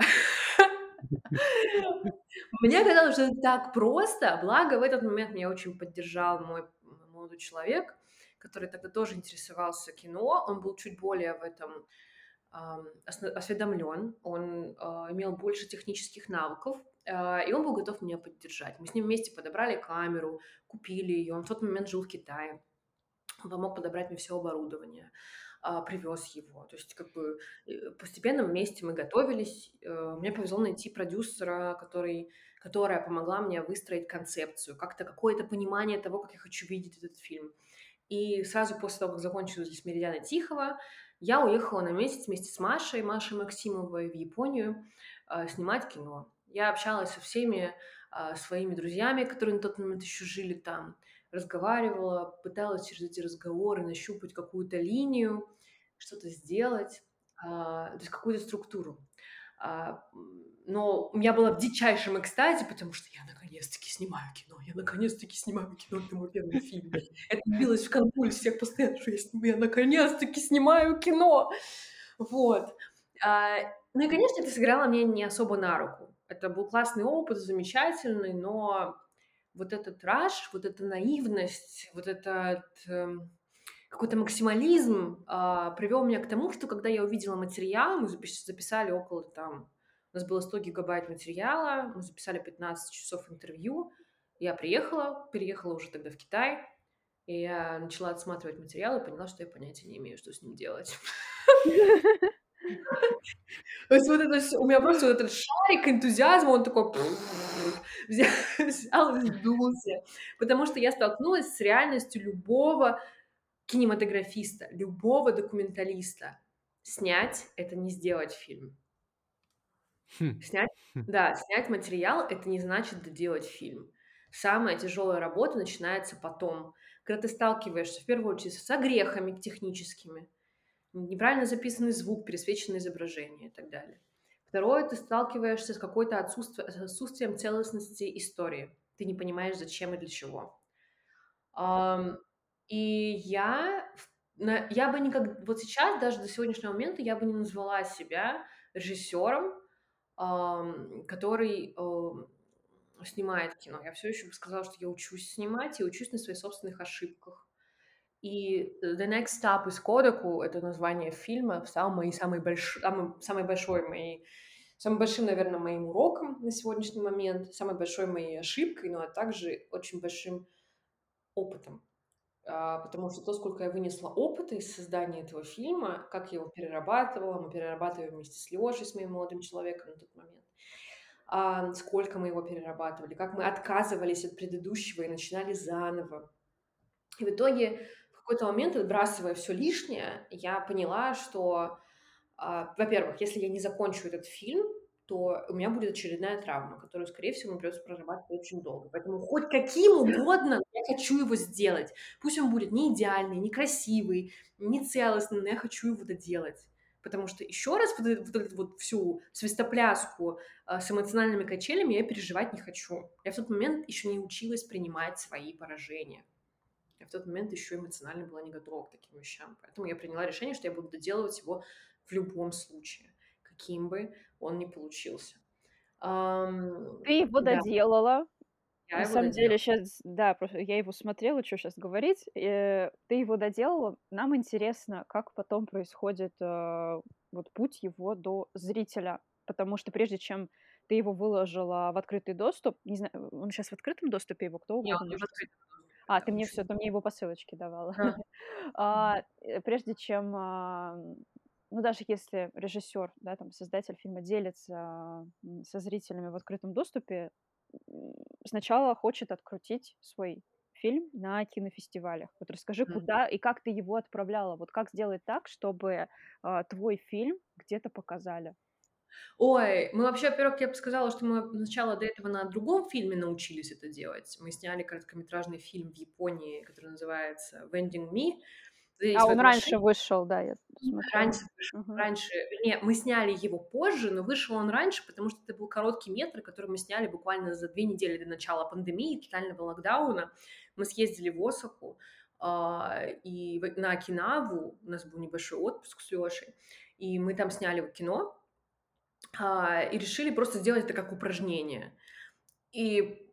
Мне казалось, что это так просто, благо в этот момент меня очень поддержал мой молодой человек, который тогда тоже интересовался кино, он был чуть более в этом осведомлен, он а, имел больше технических навыков, и он был готов меня поддержать. Мы с ним вместе подобрали камеру, купили ее. Он в тот момент жил в Китае. Он помог подобрать мне все оборудование, а, привез его. То есть как бы э, постепенно вместе мы готовились. Э, мне повезло найти продюсера, который, которая помогла мне выстроить концепцию, как-то какое-то понимание того, как я хочу видеть этот фильм. И сразу после того, как закончилась Меридиана Тихого, я уехала на месяц вместе с Машей, Машей Максимовой в Японию э, снимать кино. Я общалась со всеми а, своими друзьями, которые на тот момент еще жили там, разговаривала, пыталась через эти разговоры нащупать какую-то линию, что-то сделать, а, то есть какую-то структуру. А, но я была в дичайшем экстазе, потому что я наконец-таки снимаю кино, я наконец-таки снимаю кино, это мой первый фильм. Это билось в конвульсиях постоянно, что я, снимаю, я наконец-таки снимаю кино. Вот. А, ну и, конечно, это сыграло мне не особо на руку. Это был классный опыт, замечательный, но вот этот раш, вот эта наивность, вот этот э, какой-то максимализм э, привел меня к тому, что когда я увидела материал, мы записали около там, у нас было 100 гигабайт материала, мы записали 15 часов интервью, я приехала, переехала уже тогда в Китай, и я начала отсматривать материал и поняла, что я понятия не имею, что с ним делать. То есть вот это, у меня просто вот этот шарик энтузиазма, он такой взял и сдулся. Потому что я столкнулась с реальностью любого кинематографиста, любого документалиста. Снять — это не сделать фильм. Хм. Снять Хм. да, снять материал- это не значит доделать фильм. Самая тяжелая работа начинается потом, когда ты сталкиваешься в первую очередь с огрехами техническими, неправильно записанный звук, пересвеченное изображение и так далее. Второе, ты сталкиваешься с какой-то отсутствие отсутствием целостности истории. Ты не понимаешь, зачем и для чего. И я я бы никак вот сейчас, даже до сегодняшнего момента, я бы не назвала себя режиссером, который, ам, снимает кино. Я всё еще бы сказала, что я учусь снимать и учусь на своих собственных ошибках. И The Next Stop из Kodaку- это название фильма, стал моей самой больш самым самой большой моей самым большим, наверно, моим уроком на сегодняшний момент, самой большой моей ошибкой, но, а также очень большим опытом. А, потому что то, сколько я вынесла опыта из создания этого фильма, как я его перерабатывала, мы перерабатывали вместе с Лёшей, с моим молодым человеком на тот момент, а, сколько мы его перерабатывали, как мы отказывались от предыдущего и начинали заново. И в итоге какой-то момент, отбрасывая всё лишнее, я поняла, что, а, во-первых, если я не закончу этот фильм, то у меня будет очередная травма, которую, скорее всего, мне придется прорабатывать очень долго. Поэтому хоть каким угодно я хочу его сделать. Пусть он будет не идеальный, не красивый, не целостный, но я хочу его доделать. Потому что еще раз вот эту вот эту вот всю свистопляску, а, с эмоциональными качелями я переживать не хочу. Я в тот момент еще не училась принимать свои поражения. Я в тот момент еще эмоционально была не готова к таким вещам. Поэтому я приняла решение, что я буду доделывать его в любом случае, каким бы он ни получился. Ам, Ты его да. доделала. Я На самом деле доделала. щас, да, просто я его смотрела, чё щас говорить. Э, ты его доделала. Нам интересно, как потом происходит, а, вот путь его до зрителя. Потому что прежде чем ты его выложила в открытый доступ, не знаю, он щас в открытом доступе, его кто угодно он не в открытом доступе, А, ты мне всё, ты мне его по ссылочке давала. А, э, прежде чем, ам, ну, даже если режиссер, да, там, создатель фильма делится, со зрителями в открытом доступе, сначала хочет открутить свой фильм на кинофестивалях. Вот расскажи, Мгм. куда и как ты его отправляла? Вот как сделать так, чтобы, а, твой фильм где-то показали? Ой, мы вообще, во-первых, я бы сказала, что мы сначала до этого на другом фильме научились это делать. Мы сняли короткометражный фильм в Японии, который называется "Vending Me", где есть А в он этой машине раньше вышел, да, я смотрела. Раньше вышел, Мгм. раньше. Вернее, мы сняли его позже, но вышел он раньше, потому что это был короткий метр, который мы сняли буквально за 2 недели до начала пандемии, тотального локдауна. Мы съездили в Осаку, а, и в на Окинаву. У нас был небольшой отпуск с Лёшей, и мы там сняли кино, а, и решили просто сделать это как упражнение. И,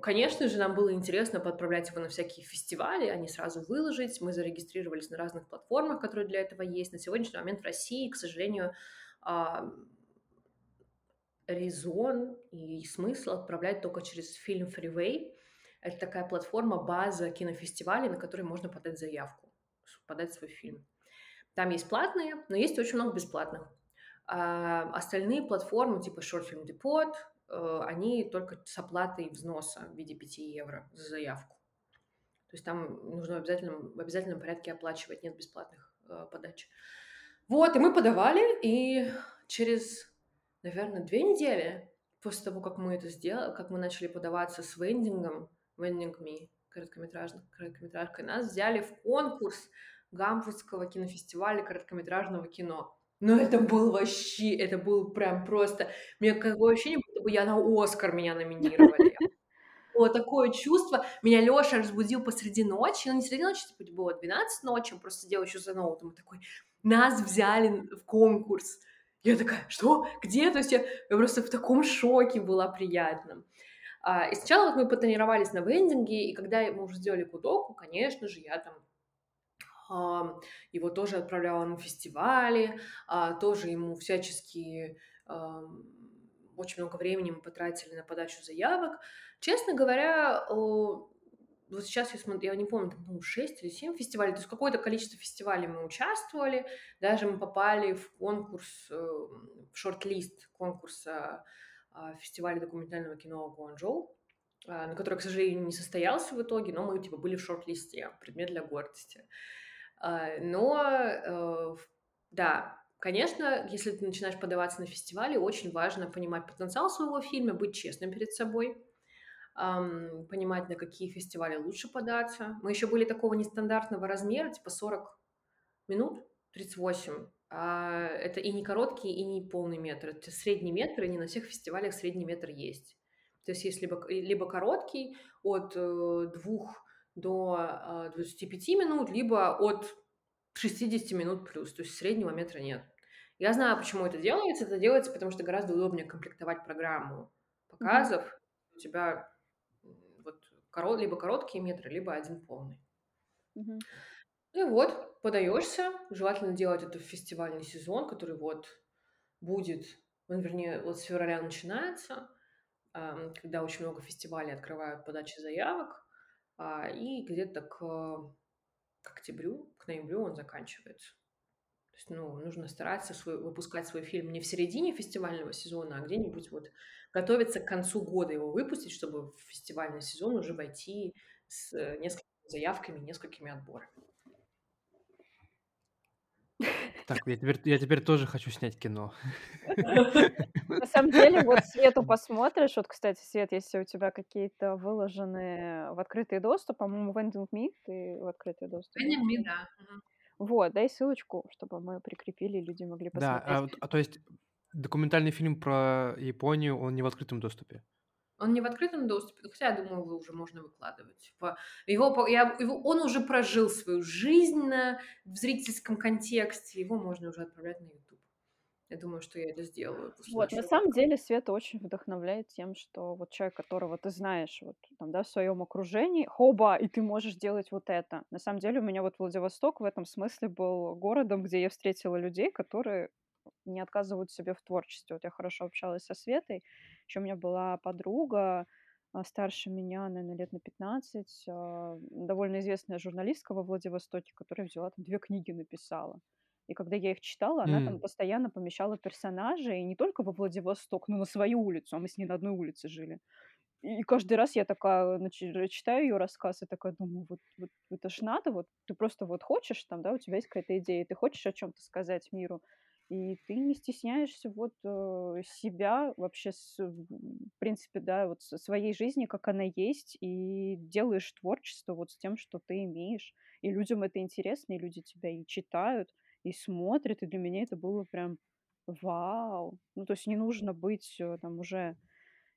конечно же, нам было интересно поотправлять его на всякие фестивали, а не сразу выложить. Мы зарегистрировались на разных платформах, которые для этого есть. На сегодняшний момент в России, к сожалению, ам резон и смысл отправлять только через Film Freeway. Это такая платформа, база кинофестивалей, на которой можно подать заявку, подать свой фильм. Там есть платные, но есть очень много бесплатных. А, остальные платформы, типа Short Film Depot, э, они только с оплатой взноса в виде 5 евро за заявку. То есть там нужно в обязательном в обязательном порядке оплачивать, нет бесплатных, э, подач. Вот, и мы подавали, и через, наверно, 2 недели после того, как мы это сдела как мы начали подаваться с вендингом, Vending Me, короткометражкой, нас взяли в конкурс Гамбургского кинофестиваля короткометражного кино. Ну, это был ваще, это был прям просто у меня такое ощущение, будто бы я на "Оскар" меня номинировали. Было такое чувство. Меня Лёша разбудил посреди ночи, ну, не среди ночи, типа, было 12 ночи, он просто сидел ещё за ноутом и такой: "Нас взяли в конкурс". Я такая: "Что? Где?" То есть я я просто в таком шоке была приятном. А, и сначала вот мы потренировались на вендинге, и когда мы уже сделали "Гудоку", конечно же, я там, ам, его тоже отправляла на фестивали, а, тоже ему всячески, ам, очень много времени мы потратили на подачу заявок. Честно говоря, вот сейчас я смо я не помню, там, по-моему, 6 или 7 фестивалей, то есть какое-то количество фестивалей мы участвовали. Даже мы попали в конкурс, э, в шорт-лист конкурса, а, фестиваля документального кино Гуанчжоу, а, на который, к сожалению, не состоялся в итоге, но мы, типа, были в шорт-листе. Предмет для гордости. А, но, э, да, Конечно, если ты начинаешь подаваться на фестивали, очень важно понимать потенциал своего фильма, быть честным перед собой, понимать, на какие фестивали лучше податься. Мы еще были такого нестандартного размера, типа 40 минут, 38. А, это и не короткий, и не полный метр. Это средний метр, и не на всех фестивалях средний метр есть. То есть есть либо, либо короткий от э, 2 до э, 25 минут, либо от 60 минут плюс. То есть среднего метра нет. Я знаю, почему это делается. Это делается, потому что гораздо удобнее комплектовать программу показов. У тебя вот коро- либо короткие метры, либо один полный. Ну и вот, подаешься. Желательно делать это в фестивальный сезон, который вот будет, он, вернее, вот с февраля начинается, когда очень много фестивалей открывают подачи заявок, а, и где-то к, к октябрю, к ноябрю он заканчивается. То есть, ну, нужно стараться свой, выпускать свой фильм не в середине фестивального сезона, а где-нибудь вот готовиться к концу года его выпустить, чтобы в фестивальный сезон уже войти с э, несколькими заявками, несколькими отборами. Так, я теперь, я теперь тоже хочу снять кино. На самом деле, вот Свету посмотришь. Вот, кстати, Свет, если у тебя какие-то выложены в открытый доступ, по-моему, Vending Me ты в открытый доступ. Vending Me, да. Вот, дай ссылочку, чтобы мы прикрепили, и люди могли Да, посмотреть. а, вот- а то есть документальный фильм про Японию, он не в открытом доступе. Он не в открытом доступе, хотя, я думаю, его уже можно выкладывать. Его, я, его, он уже прожил свою жизнь на, в зрительском контексте, его можно уже отправлять на YouTube. Я думаю, что я это сделаю. Вот, на самом деле Света очень вдохновляет тем, что вот человек, которого ты знаешь вот там, да, в своем окружении, хоба, и ты можешь делать вот это. На самом деле у меня вот Владивосток в этом смысле был городом, где я встретила людей, которые не отказывают себе в творчестве. Вот я хорошо общалась со Светой, еще у меня была подруга, а, старше меня, наверное, лет на 15, а, довольно известная журналистка во Владивостоке, которая взяла там две книги написала. И когда я их читала, она там М. постоянно помещала персонажей и не только во Владивосток, но на свою улицу, а мы с ней на одной улице жили. И каждый раз я такая, начи- читаю ее рассказ и такая думаю, вот, вот это ж надо, вот ты просто вот хочешь там, да, у тебя есть какая-то идея, ты хочешь о чем-то сказать миру, и ты не стесняешься вот э, себя вообще, в принципе, да, вот своей жизни, как она есть, и делаешь творчество вот с тем, что ты имеешь. И людям это интересно, и люди тебя и читают, и смотрят, и для меня это было прям вау. Ну, то есть не нужно быть э, там уже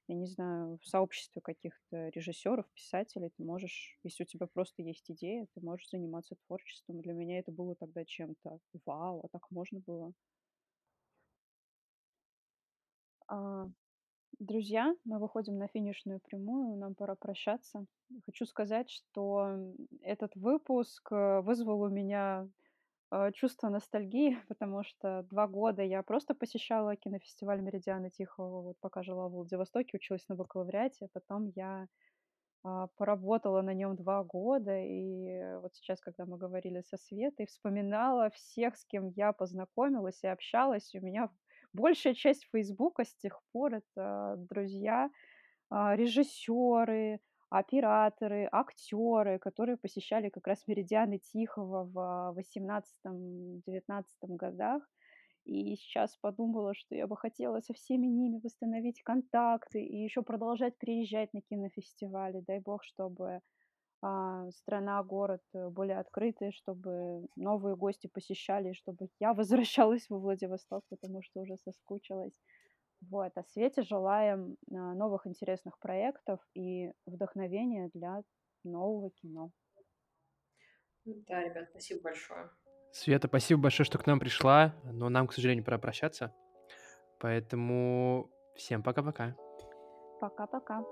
я не знаю, в сообществе каких-то режиссеров, писателей, ты можешь, если у тебя просто есть идея, ты можешь заниматься творчеством. Для меня это было тогда чем-то вау, а так можно было. А, друзья, мы выходим на финишную прямую, нам пора прощаться. Хочу сказать, что этот выпуск э, вызвал у меня э, чувство ностальгии, потому что два года я просто посещала кинофестиваль Меридиана Тихого, вот пока жила в Владивостоке, училась на бакалавриате, потом я а, поработала на нем 2 года, и вот сейчас, когда мы говорили со Светой, вспоминала всех, с кем я познакомилась и общалась. У меня большая часть "Фейсбука" с тех пор- это друзья, а, режиссеры, операторы, актеры, которые посещали как раз "Меридианы Тихого" в восемнадцатом-девятнадцатом годах. И сейчас подумала, что я бы хотела со всеми ними восстановить контакты и еще продолжать приезжать на кинофестивали. Дай бог, чтобы, страна, город, э, были открыты, чтобы новые гости посещали, чтобы я возвращалась во Владивосток, потому что уже соскучилась. Вот, а Свете желаем, а, новых интересных проектов и вдохновения для нового кино. Да, ребят, спасибо большое. Света, спасибо большое, что к нам пришла, но нам, к сожалению, пора прощаться. Поэтому всем пока-пока. Пока-пока.